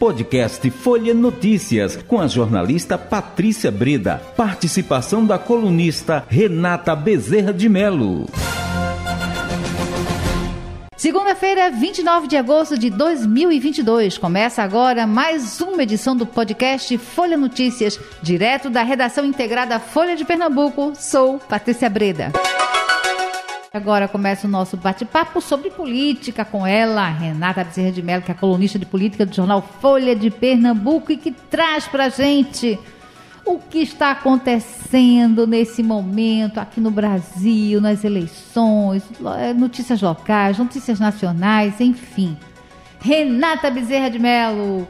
Podcast Folha Notícias, com a jornalista Patrícia Breda. Participação da colunista Renata Bezerra de Melo. Segunda-feira, 29 de agosto de 2022. Começa agora mais uma edição do podcast Folha Notícias, direto da redação integrada Folha de Pernambuco. Sou Patrícia Breda. Agora começa o nosso bate-papo sobre política com ela, Renata Bezerra de Mello, que é colunista de política do jornal Folha de Pernambuco e que traz pra gente o que está acontecendo nesse momento aqui no Brasil, nas eleições, é, notícias locais, notícias nacionais, enfim. Renata Bezerra de Mello,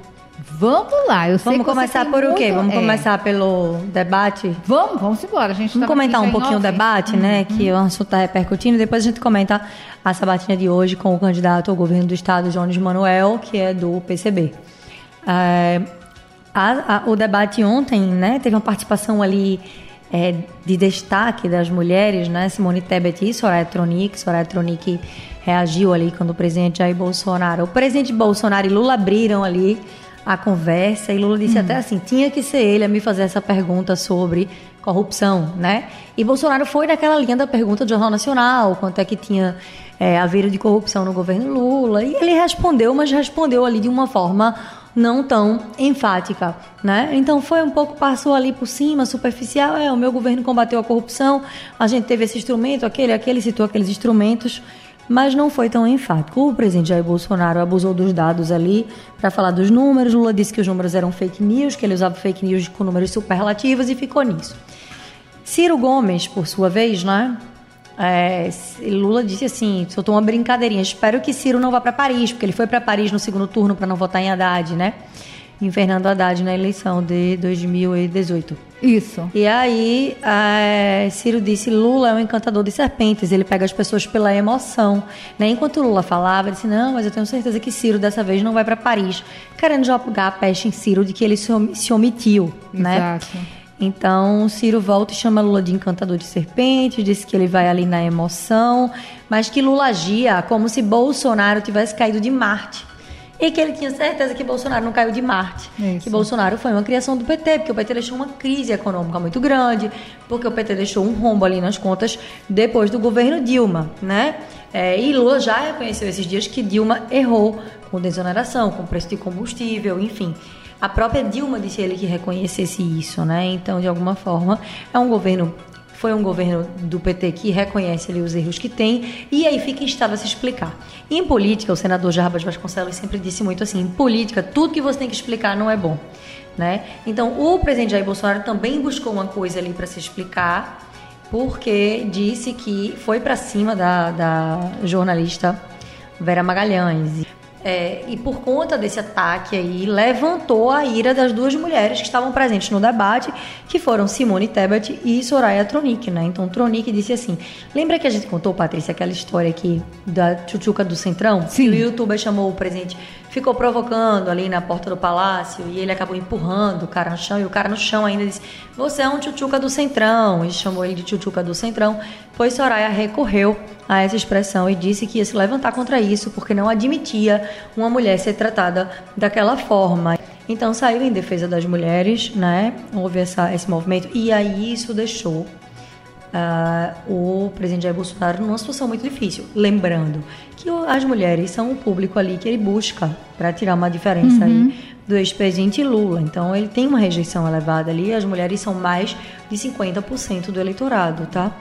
Vamos lá, eu sei Vamos começar por o quê? Vamos é. começar pelo debate? Vamos, vamos embora. A gente vamos comentar um pouquinho o debate, né? Uhum. Que o assunto está repercutindo. Depois a gente comenta a sabatina de hoje com o candidato ao governo do estado, Jones Manuel, que é do PCB. É, a, a, o debate ontem, né, teve uma participação ali é, de destaque das mulheres, né, Simone Tebet e Soraya Tronic. Soraya Tronic reagiu ali quando o presidente Jair Bolsonaro, o presidente Bolsonaro e Lula abriram ali a conversa e Lula disse hum. até assim, tinha que ser ele a me fazer essa pergunta sobre corrupção, né? E Bolsonaro foi naquela linha da pergunta do Jornal Nacional, quanto é que tinha é, havido de corrupção no governo Lula, e ele respondeu, mas respondeu ali de uma forma não tão enfática, né? Então foi um pouco passou ali por cima, superficial. É, o meu governo combateu a corrupção, a gente teve esse instrumento, aquele, aquele citou aqueles instrumentos, mas não foi tão enfático. O presidente Jair Bolsonaro abusou dos dados ali para falar dos números. Lula disse que os números eram fake news, que ele usava fake news com números superlativos e ficou nisso. Ciro Gomes, por sua vez, né? É, Lula disse assim, soltou uma brincadeirinha. Espero que Ciro não vá para Paris, porque ele foi para Paris no segundo turno para não votar em Haddad, né? Em Fernando Haddad na eleição de 2018. Isso. E aí, é, Ciro disse: Lula é um encantador de serpentes, ele pega as pessoas pela emoção. Né? Enquanto Lula falava, ele disse: Não, mas eu tenho certeza que Ciro dessa vez não vai para Paris, querendo jogar a peste em Ciro de que ele se omitiu. Né? Exato. Então, Ciro volta e chama Lula de encantador de serpente, diz que ele vai ali na emoção, mas que Lula agia como se Bolsonaro tivesse caído de Marte. E que ele tinha certeza que Bolsonaro não caiu de Marte. Isso. Que Bolsonaro foi uma criação do PT, porque o PT deixou uma crise econômica muito grande, porque o PT deixou um rombo ali nas contas depois do governo Dilma, né? É, e Lula já reconheceu esses dias que Dilma errou com desoneração, com preço de combustível, enfim. A própria Dilma disse ele que reconhecesse isso, né? Então, de alguma forma, é um governo foi um governo do PT que reconhece ali os erros que tem e aí fica instável a se explicar. Em política, o senador Jarbas Vasconcelos sempre disse muito assim, em política, tudo que você tem que explicar não é bom, né? Então, o presidente Jair Bolsonaro também buscou uma coisa ali para se explicar, porque disse que foi para cima da, da jornalista Vera Magalhães. É, e por conta desse ataque aí, levantou a ira das duas mulheres que estavam presentes no debate, que foram Simone Tebet e Soraya Tronic, né? Então Tronic disse assim: lembra que a gente contou, Patrícia, aquela história aqui da tchutchuca do Centrão? Sim. Que o youtuber chamou o presidente ficou provocando ali na porta do palácio e ele acabou empurrando o cara no chão e o cara no chão ainda disse: Você é um tchutchuca do Centrão. E chamou ele de tchutchuca do Centrão. Pois Soraya recorreu a essa expressão e disse que ia se levantar contra isso porque não admitia uma mulher ser tratada daquela forma. Então saiu em defesa das mulheres, né? Houve essa, esse movimento e aí isso deixou uh, o presidente Jair Bolsonaro numa situação muito difícil. Lembrando que as mulheres são o público ali que ele busca para tirar uma diferença uhum. aí do ex-presidente Lula. Então ele tem uma rejeição elevada ali, as mulheres são mais de 50% do eleitorado, tá?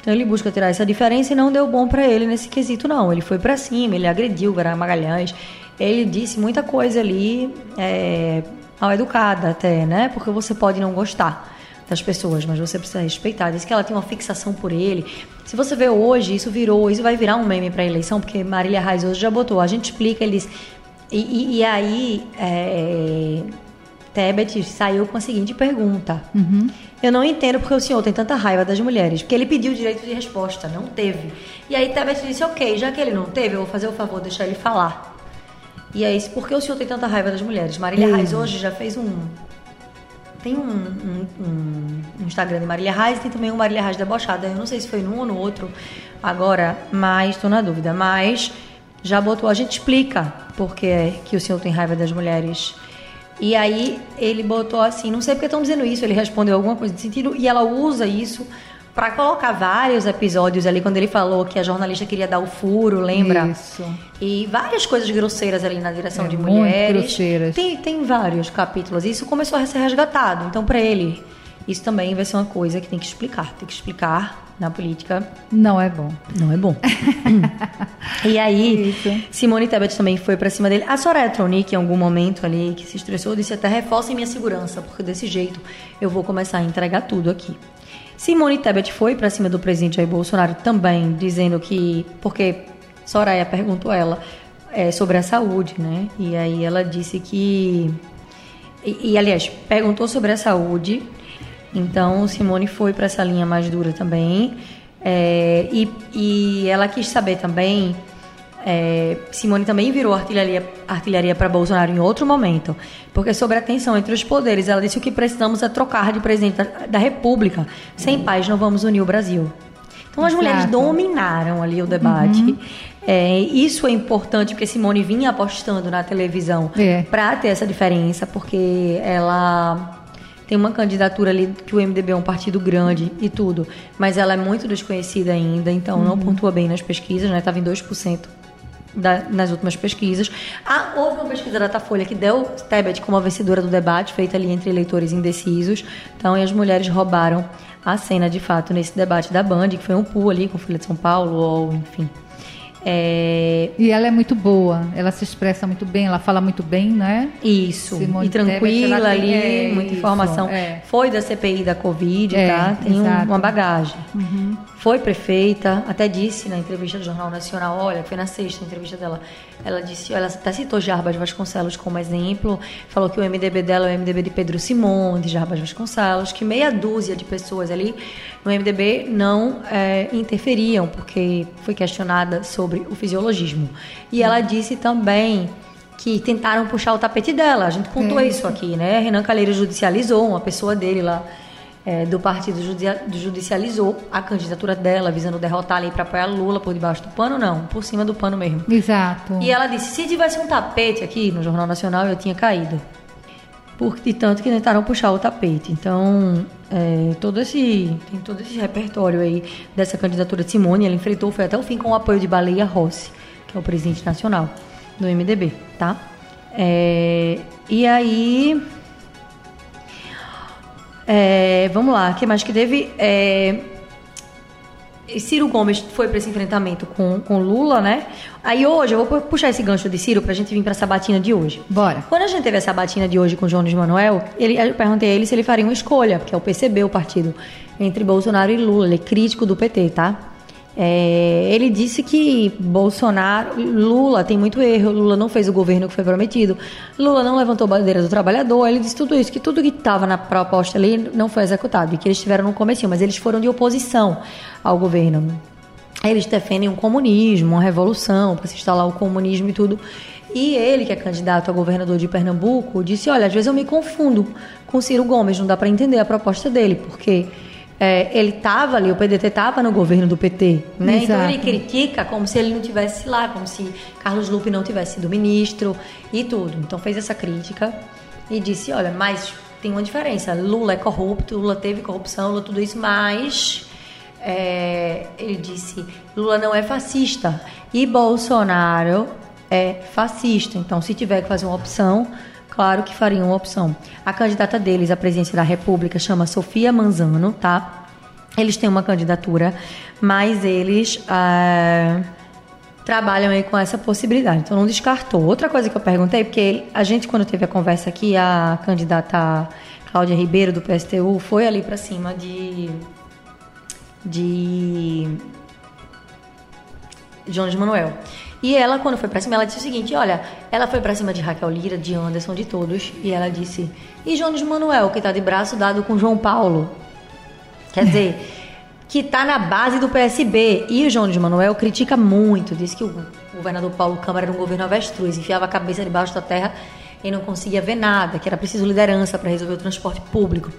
Então ele busca tirar essa diferença e não deu bom para ele nesse quesito não. Ele foi para cima, ele agrediu Vera Magalhães, ele disse muita coisa ali é, mal educada até, né? Porque você pode não gostar das pessoas, mas você precisa respeitar. Diz que ela tem uma fixação por ele. Se você vê hoje, isso virou, isso vai virar um meme para eleição, porque Marília Reis hoje já botou. A gente explica, eles. E, e, e aí, é, Tebet saiu com a seguinte pergunta: uhum. Eu não entendo porque o senhor tem tanta raiva das mulheres, porque ele pediu o direito de resposta, não teve. E aí Tebet disse: Ok, já que ele não teve, eu vou fazer o favor, deixar ele falar. E aí, por que o senhor tem tanta raiva das mulheres? Marília uhum. Reis hoje já fez um tem um, um, um, Instagram de Marília Reis, tem também um Marília Reis debochada. Eu não sei se foi num ou no outro agora, mas estou na dúvida. Mas já botou, a gente explica porque é que o senhor tem raiva das mulheres. E aí ele botou assim, não sei porque estão dizendo isso, ele respondeu alguma coisa de sentido, e ela usa isso para colocar vários episódios ali, quando ele falou que a jornalista queria dar o furo, lembra? Isso. E várias coisas grosseiras ali na direção É, de muito mulheres. grosseiras. Tem, tem vários capítulos. Isso começou a ser resgatado. Então, para ele, isso também vai ser uma coisa que tem que explicar. Tem que explicar na política. Não é bom. Não é bom. e aí, Isso. Simone Tebet também foi pra cima dele. A Soraya Tronic, em algum momento ali, que se estressou, disse até reforcem minha segurança, porque desse jeito eu vou começar a entregar tudo aqui. Simone Tebet foi pra cima do presidente Jair Bolsonaro também, dizendo que. Porque Soraya perguntou ela é, sobre a saúde, né? E aí ela disse que. E, e, aliás, perguntou sobre a saúde. Então Simone foi para essa linha mais dura também. É, e, e ela quis saber também. é, Simone também virou artilharia, artilharia para Bolsonaro em outro momento, porque sobre a tensão entre os poderes, ela disse o que precisamos é trocar de presidente da, da República. Sem paz não vamos unir o Brasil. Então as Exato. mulheres dominaram ali o debate. É, isso é importante porque Simone vinha apostando na televisão É. para ter essa diferença, porque ela tem uma candidatura ali que o MDB é um partido grande e tudo, mas ela é muito desconhecida ainda, então não pontua bem nas pesquisas, né? Tava em 2% da- nas últimas pesquisas. Ah, houve uma pesquisa da Datafolha que deu Tebet como a vencedora do debate, feita ali entre eleitores indecisos. Então, e as mulheres roubaram a cena de fato nesse debate da Band, que foi um pool ali com Folha de São Paulo, ou enfim. É, E ela é muito boa, ela se expressa muito bem, ela fala muito bem, né? Isso, Simone e tranquila Tebet, ali, é, muita isso, informação. é. Foi da CPI da Covid, É, tá? Tem um-. Uhum. uma bagagem. Foi prefeita, até disse na entrevista do Jornal Nacional, olha, foi na sexta entrevista dela, ela disse, ela até citou Jarbas Vasconcelos como exemplo, falou que o MDB dela é o MDB de Pedro Simon, de Jarbas Vasconcelos, que meia dúzia de pessoas ali no MDB não é, interferiam, porque foi questionada sobre o fisiologismo. E ela disse também que tentaram puxar o tapete dela. A gente pontuou É. isso aqui, né? Renan Calheiros judicializou, uma pessoa dele lá é, do partido judicializou a candidatura dela, visando derrotar ali para apoiar Lula por debaixo do pano, não, por cima do pano mesmo. Exato. E ela disse: se tivesse um tapete aqui no Jornal Nacional, eu tinha caído. Por, de tanto que tentaram puxar o tapete. Então, é, todo esse, tem todo esse repertório aí dessa candidatura de Simone. Ela enfrentou, foi até o fim com o apoio de Baleia Rossi, que é o presidente nacional do MDB, tá? É, e aí. é, vamos lá, o que mais que teve? Ciro Gomes foi para esse enfrentamento com, com Lula, né? Aí hoje, eu vou puxar esse gancho de Ciro pra gente vir pra sabatina de hoje. Bora. Quando a gente teve a sabatina de hoje com o Jones Manuel, ele, eu perguntei a ele se ele faria uma escolha, porque é o PCB, o partido, entre Bolsonaro e Lula. Ele é crítico do PT, tá? É, ele disse que Bolsonaro, Lula tem muito erro, Lula não fez o governo que foi prometido, Lula não levantou a bandeira do trabalhador, ele disse tudo isso, que tudo que estava na proposta ali não foi executado, e que eles estiveram no começo, mas eles foram de oposição ao governo. Eles defendem um comunismo, uma revolução, para se instalar o comunismo e tudo. E ele, que é candidato a governador de Pernambuco, disse: Olha, às vezes eu me confundo com Ciro Gomes, não dá para entender a proposta dele, porque é, ele estava ali, o PDT estava no governo do PT, né? Então ele critica como se ele não tivesse lá, como se Carlos Lupe não tivesse sido ministro e tudo. Então fez essa crítica e disse: Olha, mas tem uma diferença. Lula é corrupto, Lula teve corrupção, Lula tudo isso, mas é, ele disse: Lula não é fascista e Bolsonaro é fascista. Então, se tiver que fazer uma opção, claro que faria uma opção. A candidata deles à presidência da República chama Sofia Manzano, tá? Eles têm uma candidatura, mas eles ah, trabalham aí com essa possibilidade. Então, não descartou. Outra coisa que eu perguntei, porque a gente, quando teve a conversa aqui, a candidata Cláudia Ribeiro, do PSTU, foi ali pra cima de de Jones Manuel. E ela, quando foi pra cima, ela disse o seguinte: olha, ela foi pra cima de Raquel Lira, de Anderson, de todos, e ela disse: e Jones Manuel, que tá de braço dado com João Paulo? Quer dizer, que tá na base do PSB. E o Jones Manuel critica muito, disse que o governador Paulo Câmara era um governo avestruz, enfiava a cabeça debaixo da terra e não conseguia ver nada, que era preciso liderança para resolver o transporte público.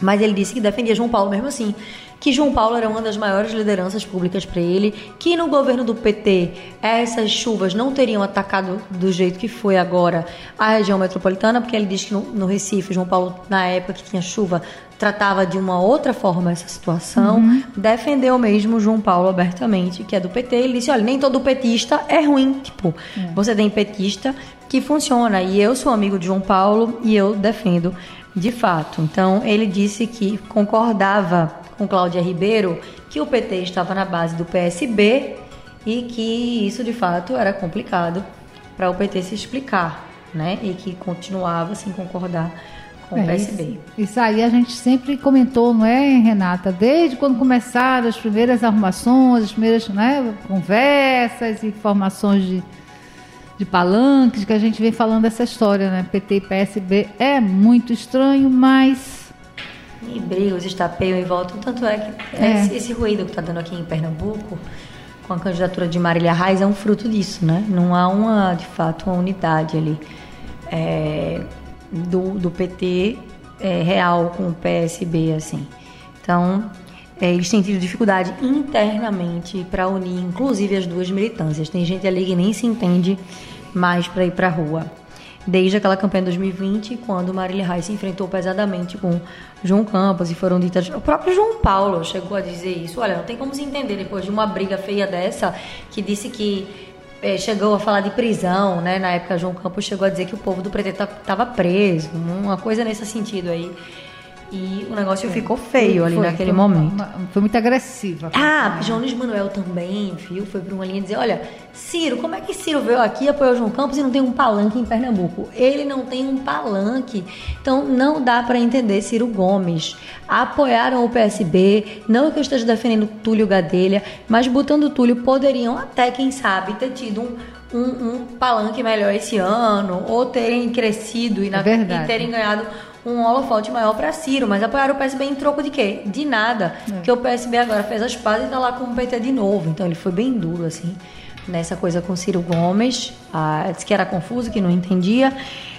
Mas ele disse que defendia João Paulo mesmo assim. Que João Paulo era uma das maiores lideranças públicas para ele, que no governo do PT essas chuvas não teriam atacado do jeito que foi agora a região metropolitana, porque ele diz que no, no Recife, João Paulo, na época que tinha chuva, tratava de uma outra forma essa situação, uhum. defendeu mesmo João Paulo abertamente, que é do PT. Ele disse: olha, nem todo petista é ruim. Tipo, é. você tem petista que funciona. E eu sou amigo de João Paulo e eu defendo de fato. Então, ele disse que concordava com Cláudia Ribeiro que o PT estava na base do PSB e que isso de fato era complicado para o PT se explicar, né? E que continuava sem concordar com é, o PSB. Isso, isso, aí a gente sempre comentou, não é, Renata? Desde quando começaram as primeiras arrumações, as primeiras né, conversas, informações de, de palanques, que a gente vem falando dessa história, né? PT e PSB é muito estranho, mas e brigam, estapeiam e voltam. Tanto é que é. esse, esse, ruído que está dando aqui em Pernambuco, com a candidatura de Marília Reis, é um fruto disso, né? Não há uma, de fato, uma unidade ali é, do, do PT é, real com o PSB, assim. Então, é, eles têm tido dificuldade internamente para unir, inclusive, as duas militâncias. Tem gente ali que nem se entende mais para ir para a rua desde aquela campanha de 2020, quando Marília Reis se enfrentou pesadamente com João Campos e foram ditas. O próprio João Paulo chegou a dizer isso. Olha, não tem como se entender depois de uma briga feia dessa, que disse que é, chegou a falar de prisão, né? Na época, João Campos chegou a dizer que o povo do PT estava preso, uma coisa nesse sentido aí. E o negócio é. ficou feio ali foi, naquele foi, momento. Uma, foi muito agressiva. Ah, João Luiz Manuel também, viu? Foi para uma linha dizer: olha, Ciro, como é que Ciro veio aqui e apoiou João Campos e não tem um palanque em Pernambuco? Ele não tem um palanque. Então não dá para entender Ciro Gomes. Apoiaram o PSB, não que eu esteja defendendo Túlio Gadelha, mas botando Túlio poderiam até, quem sabe, ter tido um, um, um palanque melhor esse ano, ou terem crescido e, na, é e terem ganhado um holofote maior para Ciro, mas apoiaram o PSB em troco de quê? De nada. É. Porque o PSB agora fez as pazes e tá lá com o PT de novo. Então ele foi bem duro, assim, nessa coisa com Ciro Gomes. Ah, disse que era confuso, que não entendia.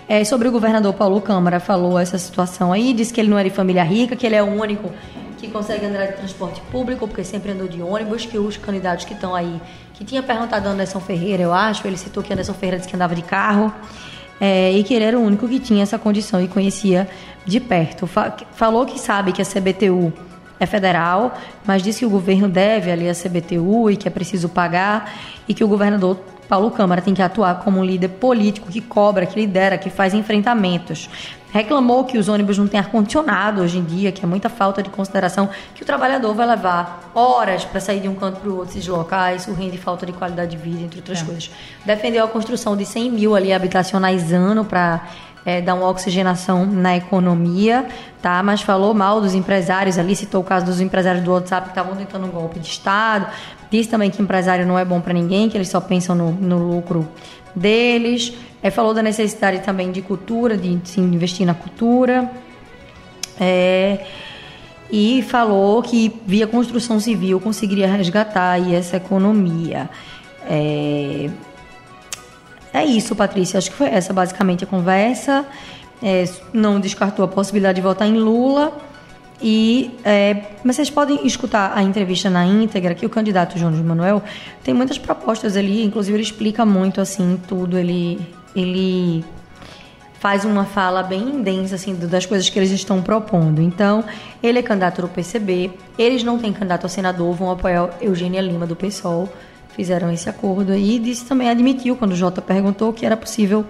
É, sobre o governador Paulo Câmara, falou essa situação aí, disse que ele não era de família rica, que ele é o único que consegue andar de transporte público, porque sempre andou de ônibus, que os candidatos que estão aí, que tinha perguntado a Anderson Ferreira, eu acho, ele citou que Anderson Ferreira disse que andava de carro é, e que ele era o único que tinha essa condição e conhecia de perto. Falou que sabe que a CBTU é federal, mas disse que o governo deve ali a CBTU e que é preciso pagar e que o governador Paulo Câmara tem que atuar como um líder político que cobra, que lidera, que faz enfrentamentos. Reclamou que os ônibus não têm ar-condicionado hoje em dia, que é muita falta de consideração, que o trabalhador vai levar horas para sair de um canto para o outro, se deslocar, isso rende falta de qualidade de vida, entre outras é. coisas. Defendeu a construção de 100 mil ali habitacionais ano para é, dar uma oxigenação na economia, tá? Mas falou mal dos empresários ali, citou o caso dos empresários do WhatsApp que estavam tentando um golpe de Estado, Disse também que empresário não é bom para ninguém, que eles só pensam no, no lucro deles. É, falou da necessidade também de cultura, de se investir na cultura. É, e falou que via construção civil conseguiria resgatar essa economia. É, é isso, Patrícia. Acho que foi essa basicamente a conversa. É, não descartou a possibilidade de votar em Lula. E, é, mas vocês podem escutar a entrevista na íntegra, que o candidato João Manuel tem muitas propostas ali, inclusive ele explica muito assim tudo, ele, ele faz uma fala bem densa assim das coisas que eles estão propondo. Então, ele é candidato do PCB, eles não têm candidato a senador, vão apoiar Eugênia Lima do PSOL, fizeram esse acordo e disse também admitiu quando o Jota perguntou que era possível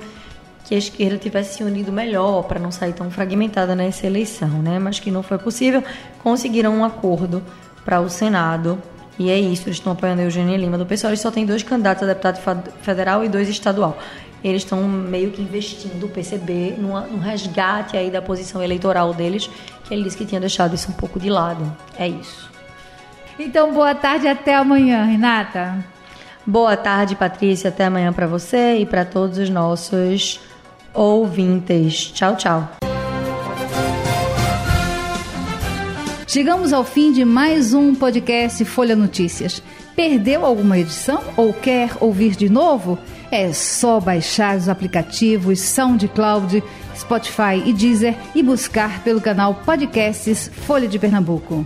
que a esquerda tivesse se unido melhor para não sair tão fragmentada nessa eleição, né? Mas que não foi possível. Conseguiram um acordo para o Senado e é isso. Eles estão apoiando a Eugênia Lima do pessoal. Eles só têm dois candidatos a deputado federal e dois estadual. Eles estão meio que investindo o PCB num resgate aí da posição eleitoral deles, que ele disse que tinha deixado isso um pouco de lado. É isso. Então, boa tarde até amanhã, Renata. Boa tarde, Patrícia. Até amanhã para você e para todos os nossos ouvintes. Tchau, tchau. Chegamos ao fim de mais um podcast Folha Notícias. Perdeu alguma edição ou quer ouvir de novo? É só baixar os aplicativos SoundCloud, Spotify e Deezer e buscar pelo canal Podcasts Folha de Pernambuco.